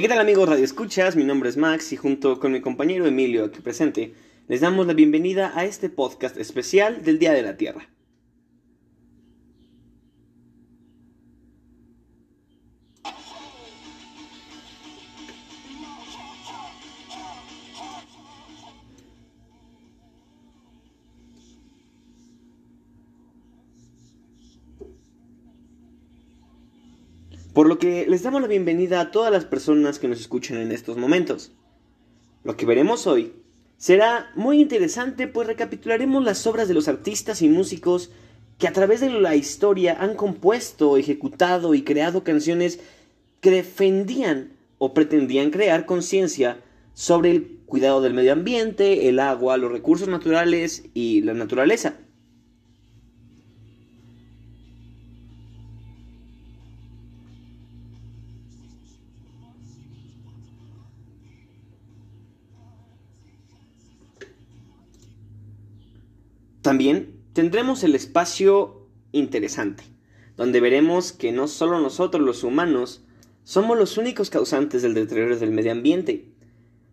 ¿qué tal amigos Radio Escuchas? Mi nombre es Max y junto con mi compañero Emilio aquí presente, les damos la bienvenida a este podcast especial del Día de la Tierra. Por lo que les damos la bienvenida a todas las personas que nos escuchan en estos momentos. Lo que veremos hoy será muy interesante pues recapitularemos las obras de los artistas y músicos que a través de la historia han compuesto, ejecutado y creado canciones que defendían o pretendían crear conciencia sobre el cuidado del medio ambiente, el agua, los recursos naturales y la naturaleza. También tendremos el espacio interesante, donde veremos que no solo nosotros los humanos somos los únicos causantes del deterioro del medio ambiente,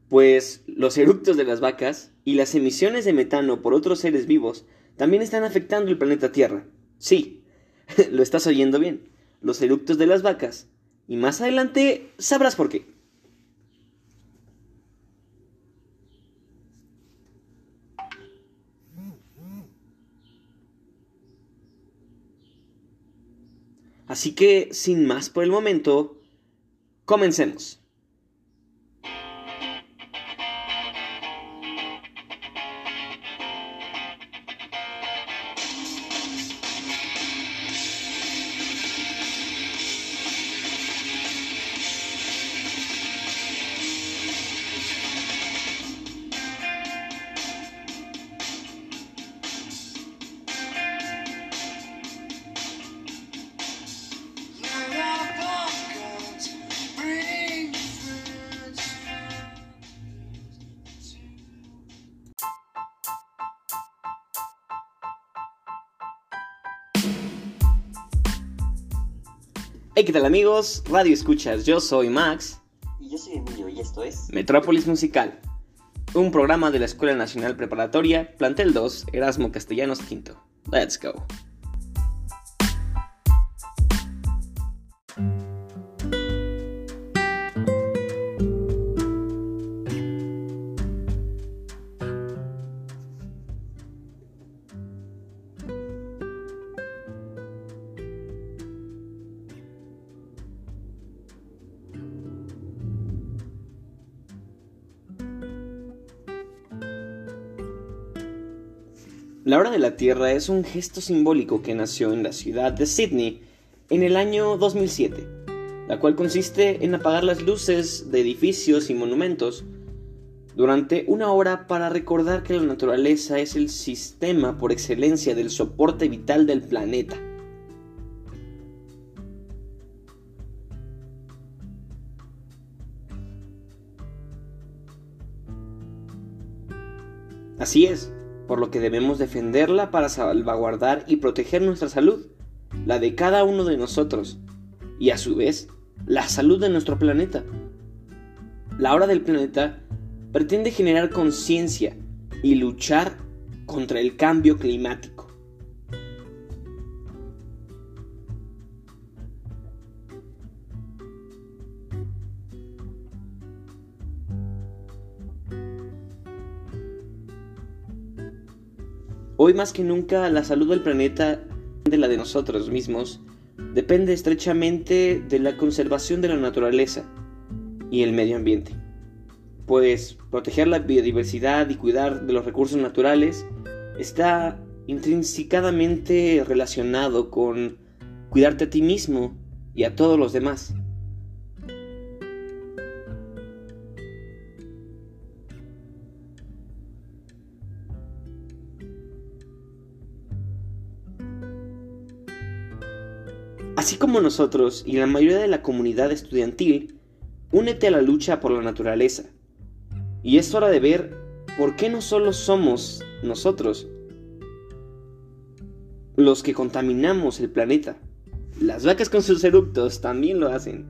pues los eructos de las vacas y las emisiones de metano por otros seres vivos también están afectando el planeta Tierra. Sí, lo estás oyendo bien, los eructos de las vacas. Y más adelante sabrás por qué. Así que, sin más por el momento, comencemos. ¿Qué tal amigos? Radio Escuchas, yo soy Max. Y yo soy Emilio y esto es Metrópolis Musical, un programa de la Escuela Nacional Preparatoria, Plantel 2, Erasmo Castellanos V. Let's go. Tierra es un gesto simbólico que nació en la ciudad de Sydney en el año 2007, la cual consiste en apagar las luces de edificios y monumentos durante una hora para recordar que la naturaleza es el sistema por excelencia del soporte vital del planeta. Así es, por lo que debemos defenderla para salvaguardar y proteger nuestra salud, la de cada uno de nosotros, y a su vez, la salud de nuestro planeta. La hora del planeta pretende generar conciencia y luchar contra el cambio climático. Hoy más que nunca la salud del planeta, de la de nosotros mismos, depende estrechamente de la conservación de la naturaleza y el medio ambiente. Pues proteger la biodiversidad y cuidar de los recursos naturales está intrínsecamente relacionado con cuidarte a ti mismo y a todos los demás. Así como nosotros y la mayoría de la comunidad estudiantil, únete a la lucha por la naturaleza. Y es hora de ver por qué no solo somos nosotros los que contaminamos el planeta. Las vacas con sus eructos también lo hacen.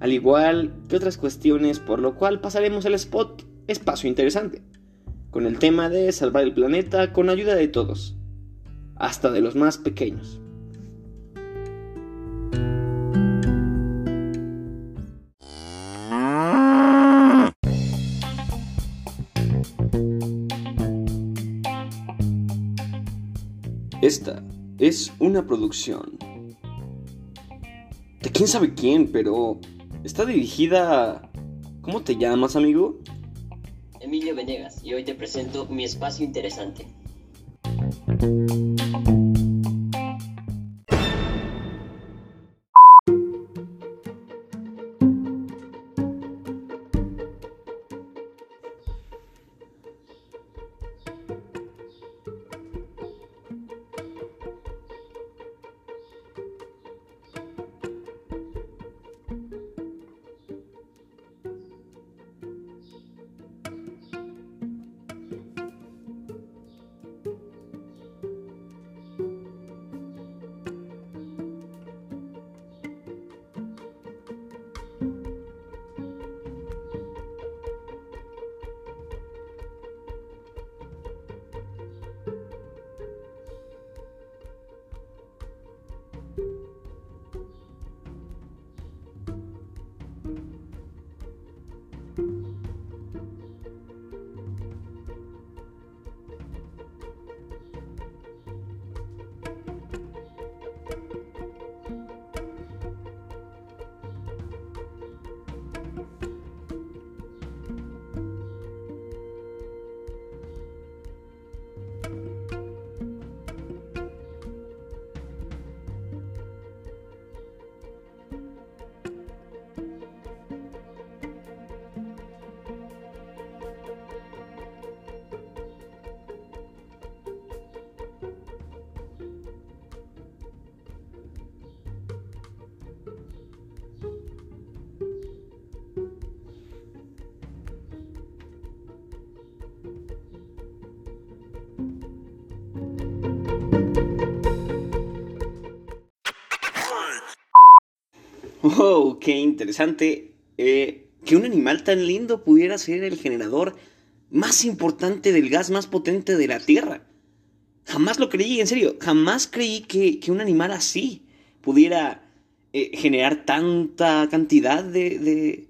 al igual que otras cuestiones, por lo cual pasaremos el spot espacio interesante, con el tema de salvar el planeta con ayuda de todos, hasta de los más pequeños. Esta es una producción de quién sabe quién, pero está dirigida... ¿Cómo te llamas, amigo? Emilio Venegas y hoy te presento mi espacio interesante. ¡Wow! ¡Qué interesante! Eh, que un animal tan lindo pudiera ser el generador más importante del gas más potente de la Tierra. Jamás lo creí, en serio, jamás creí que, un animal así pudiera eh, generar tanta cantidad de,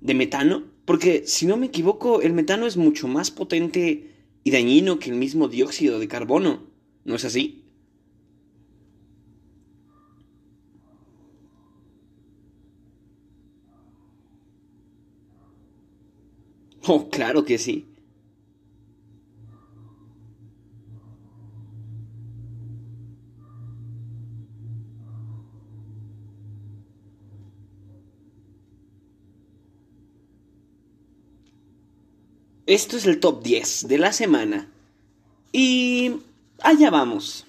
de metano. Porque, si no me equivoco, el metano es mucho más potente y dañino que el mismo dióxido de carbono. ¿No es así? Oh, claro que sí. Esto es el top 10 de la semana. Y allá vamos.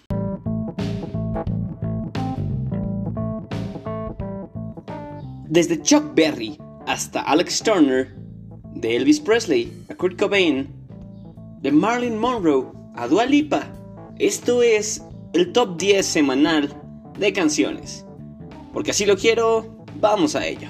Desde Chuck Berry hasta Alex Turner, de Elvis Presley a Kurt Cobain, de Marilyn Monroe a Dua Lipa. Esto es el top 10 semanal de canciones. Porque así lo quiero, vamos a ello.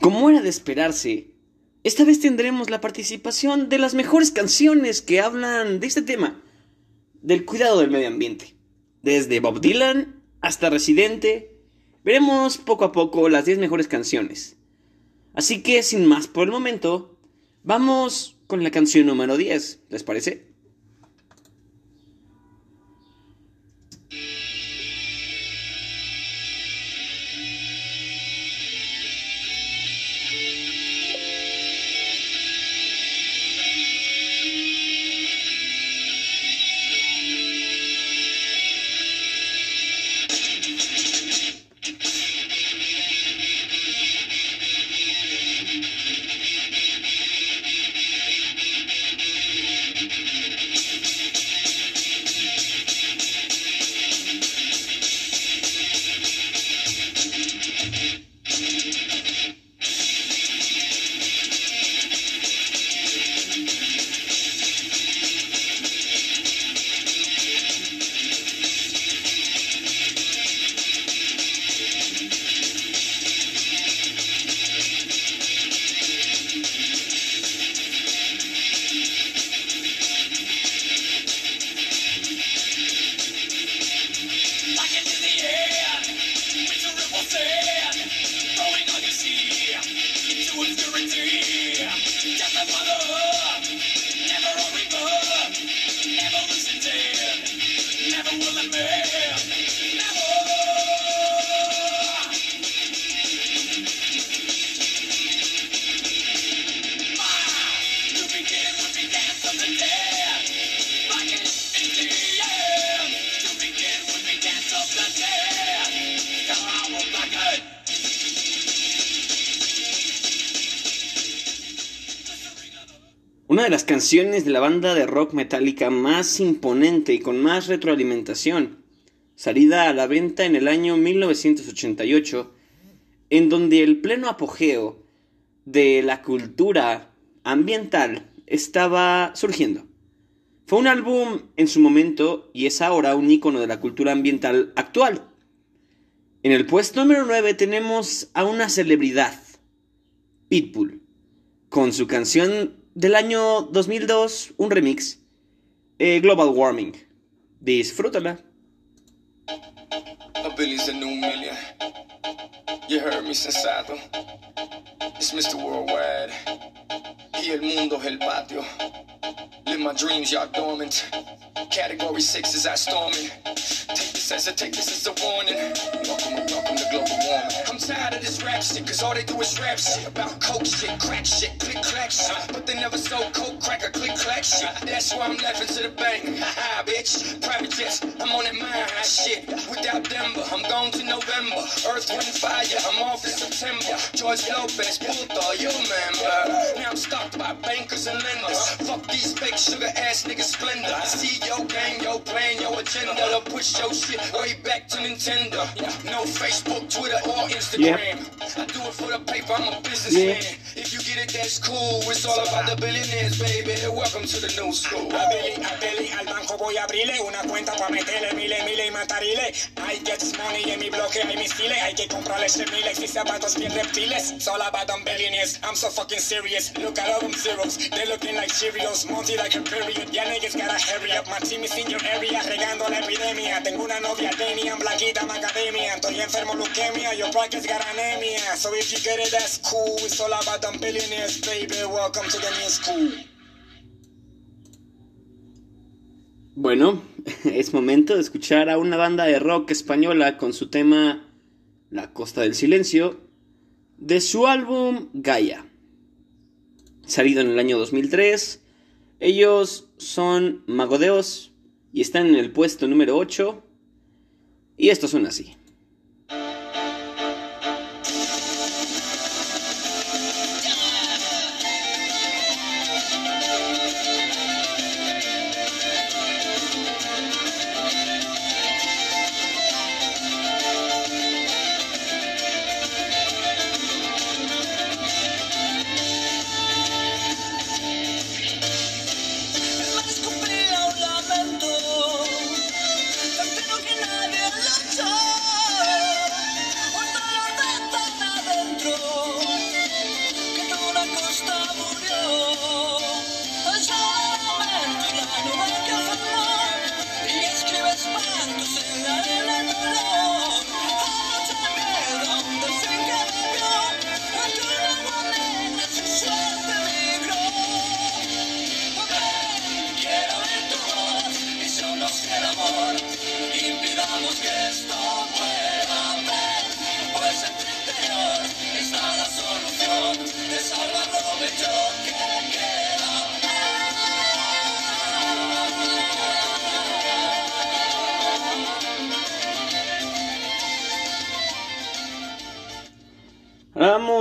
Como era de esperarse, esta vez tendremos la participación de las mejores canciones que hablan de este tema, del cuidado del medio ambiente. Desde Bob Dylan hasta Residente, Veremos poco a poco las 10 mejores canciones. Así que sin más por el momento, vamos con la canción número 10, ¿les parece? Canciones de la banda de rock metálica más imponente y con más retroalimentación, salida a la venta en el año 1988, en donde el pleno apogeo de la cultura ambiental estaba surgiendo. Fue un álbum en su momento y es ahora un icono de la cultura ambiental actual. En el puesto número 9 tenemos a una celebridad, Pitbull, con su canción del año 2002, un remix, eh, Global Warming. Disfrútala. Billy's a new million. You heard me, sensato. It's Mr. Worldwide. Y el mundo es el patio. Live my dreams, y'all dormant. Category 6 is I storming. Take this as a warning. Welcome, welcome to global warming. I'm tired of this rap shit, cause all they do is rap shit. About coke shit, crack shit, click clack shit. But they never sold coke, crack, or click clack shit. That's why I'm laughing to the bank. Ha bitch. Private jets, I'm on that mine high shit. Without Denver, I'm gone to November. Earth, wind, fire, I'm off in September. George Lopez, puto, you remember. Now I'm stocked by bankers and lenders. Fuck these fake sugar ass niggas splendor. See your game, your plan, your agenda. Push your shit way back to Nintendo. No Facebook, Twitter, or Instagram. I do it for the paper, I'm a businessman. If you it, that's cool. It's all about the billionaires, baby. Welcome to the new school. A Billy, a Billy, al banco voy a abrirle una cuenta para meterle miles, miles y matarile. I get money en mi bloque hay misiles. Hay que comprarle miles y zapatos bien reptiles. It's all about them billionaires. I'm so fucking serious. Look at all them zeros. They looking like Cheerios. Monty like a period. Ya niggas gotta hurry up. My team is in your area. Regando la epidemia. Tengo una novia, Demian, Blaquita, Macademia. Estoy enfermo, leucemia. Your pockets got anemia. So if you get it, that's cool. It's all about them billionaires, baby. Welcome to the new school. Bueno, es momento de escuchar a una banda de rock española con su tema La Costa del Silencio de su álbum Gaia. Salido en el año 2003, ellos son Magodeos y están en el puesto número 8 y esto suena así.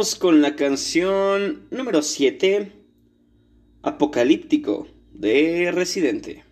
Con la canción número 7, Apocalíptico, de Residente.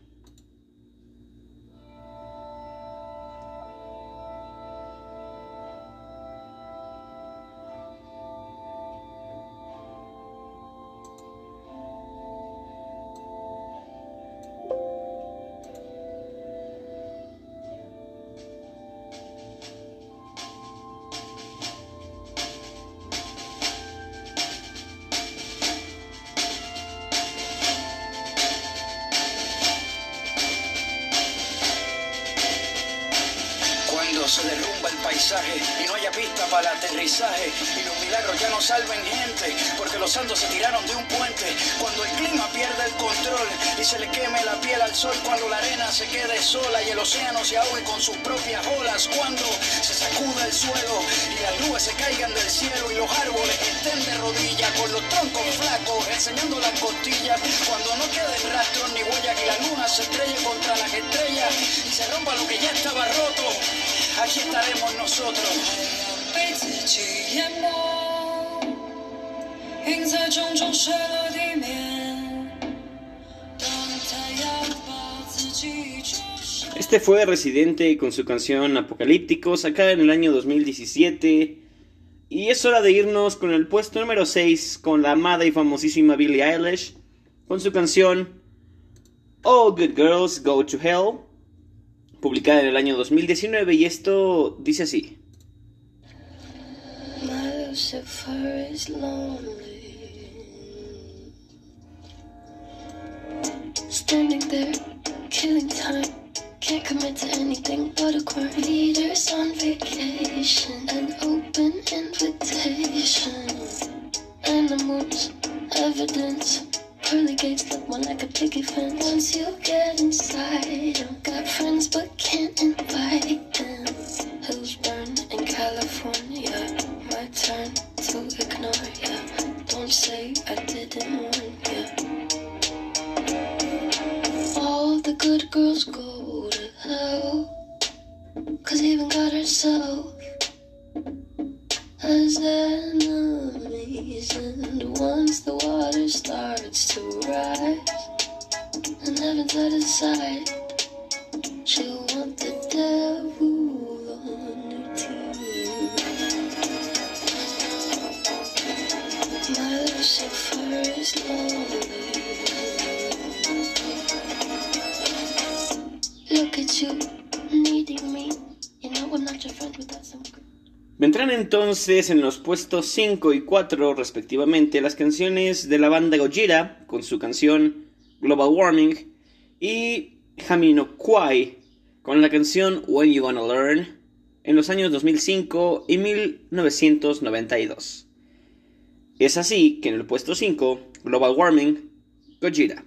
Y los milagros ya no salven gente porque los santos se tiraron de un puente. Cuando el clima pierde el control y se le queme la piel al sol, cuando la arena se quede sola y el océano se ahogue con sus propias olas, cuando se sacuda el suelo y las nubes se caigan del cielo y los árboles estén de rodillas con los troncos flacos enseñando las costillas, cuando no queden rastros ni huellas y la luna se estrelle contra las estrellas y se rompa lo que ya estaba roto, aquí estaremos nosotros. 被自己淹没，映在种种碎落地面。 teach. Este fue Residente con su canción Apocalíptico, sacada en el año 2017. Y es hora de irnos con el puesto número 6 con la amada y famosísima Billie Eilish con su canción All Good Girls Go to Hell, publicada en el año 2019 y esto dice así. Lucifer is lonely. Standing there, killing time. Can't commit to anything but a crime. Leaders on vacation, an open invitation. Animals, evidence. Pearly gates look more like a picket fence. Once you get inside, I've got friends but can't invite them. California. Turn to ignore ya. Don't say I didn't warn ya. All the good girls go to hell. Cause even God herself has enemies. And once the water starts to rise, and heaven's out of sight, Vendrán entonces en los puestos 5 y 4 respectivamente las canciones de la banda Gojira con su canción Global Warming y Kwai con la canción When You Gonna Learn en los años 2005 y 1992. Es así que en el puesto 5, Global Warming, Gojira.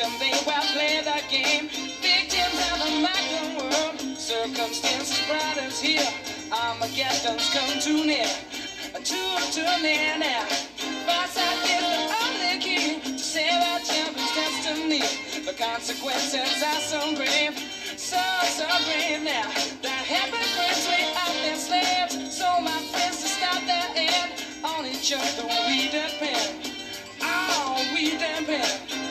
Pledge they will play the game. Victims of the modern world, circumstances brought us here. Armageddon's come too near, too, too near now. Foresight is the only key to save our champion's destiny. The consequences are so grave, so, so grave now. That hypocrites we out there slaves. So my friends to stop their end on each other we depend. Oh, we depend.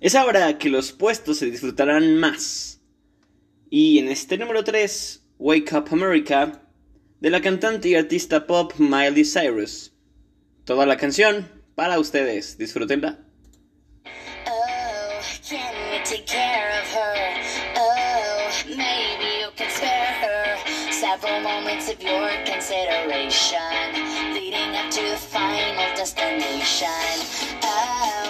Es ahora que los puestos se disfrutarán más. Y en este número 3, Wake Up America, de la cantante y artista pop Miley Cyrus. Toda la canción para ustedes, disfrútenla. Oh, can you take care of her? Oh, maybe you can spare her several moments of your consideration leading up to the final destination. Oh.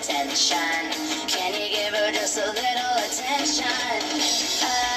attention? Can you give her just a little attention? Uh,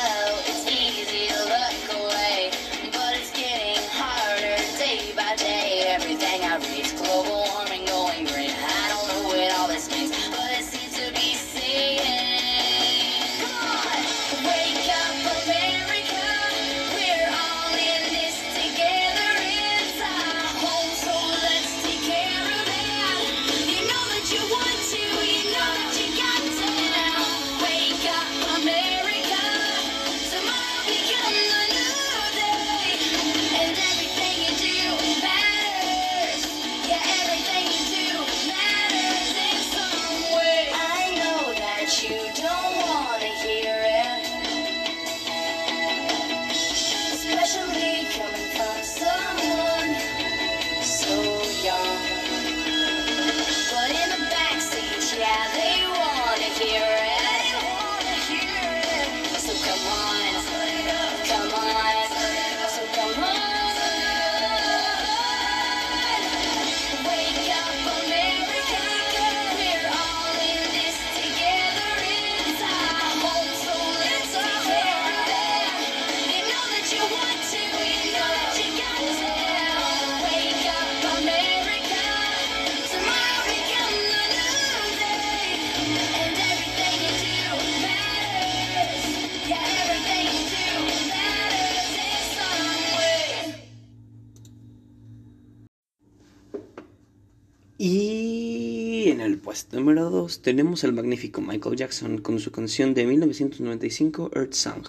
número 2 tenemos al magnífico Michael Jackson con su canción de 1995 Earth Song.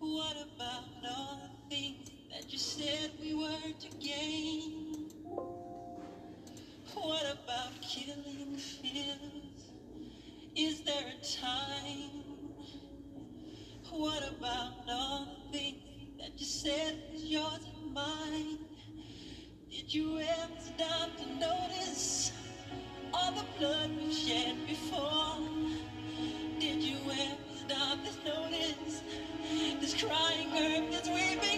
What about all the things that you said was yours and mine? Did you ever stop to notice? all the blood we've shed before. Did you ever stop this notice, this crying earth that's weeping?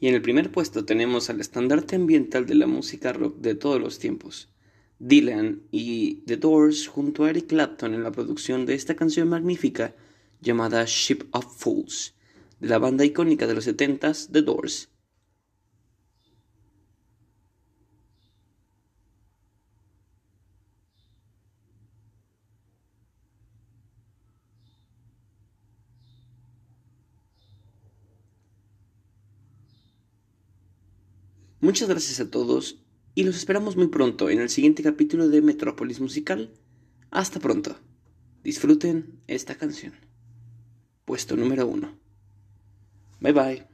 Y en el primer puesto tenemos al estandarte ambiental de la música rock de todos los tiempos, Dylan y The Doors junto a Eric Clapton en la producción de esta canción magnífica llamada Ship of Fools, de la banda icónica de los 70s, The Doors. Muchas gracias a todos y los esperamos muy pronto en el siguiente capítulo de Metrópolis Musical. Hasta pronto. Disfruten esta canción. Puesto número uno. Bye bye.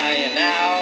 I am now.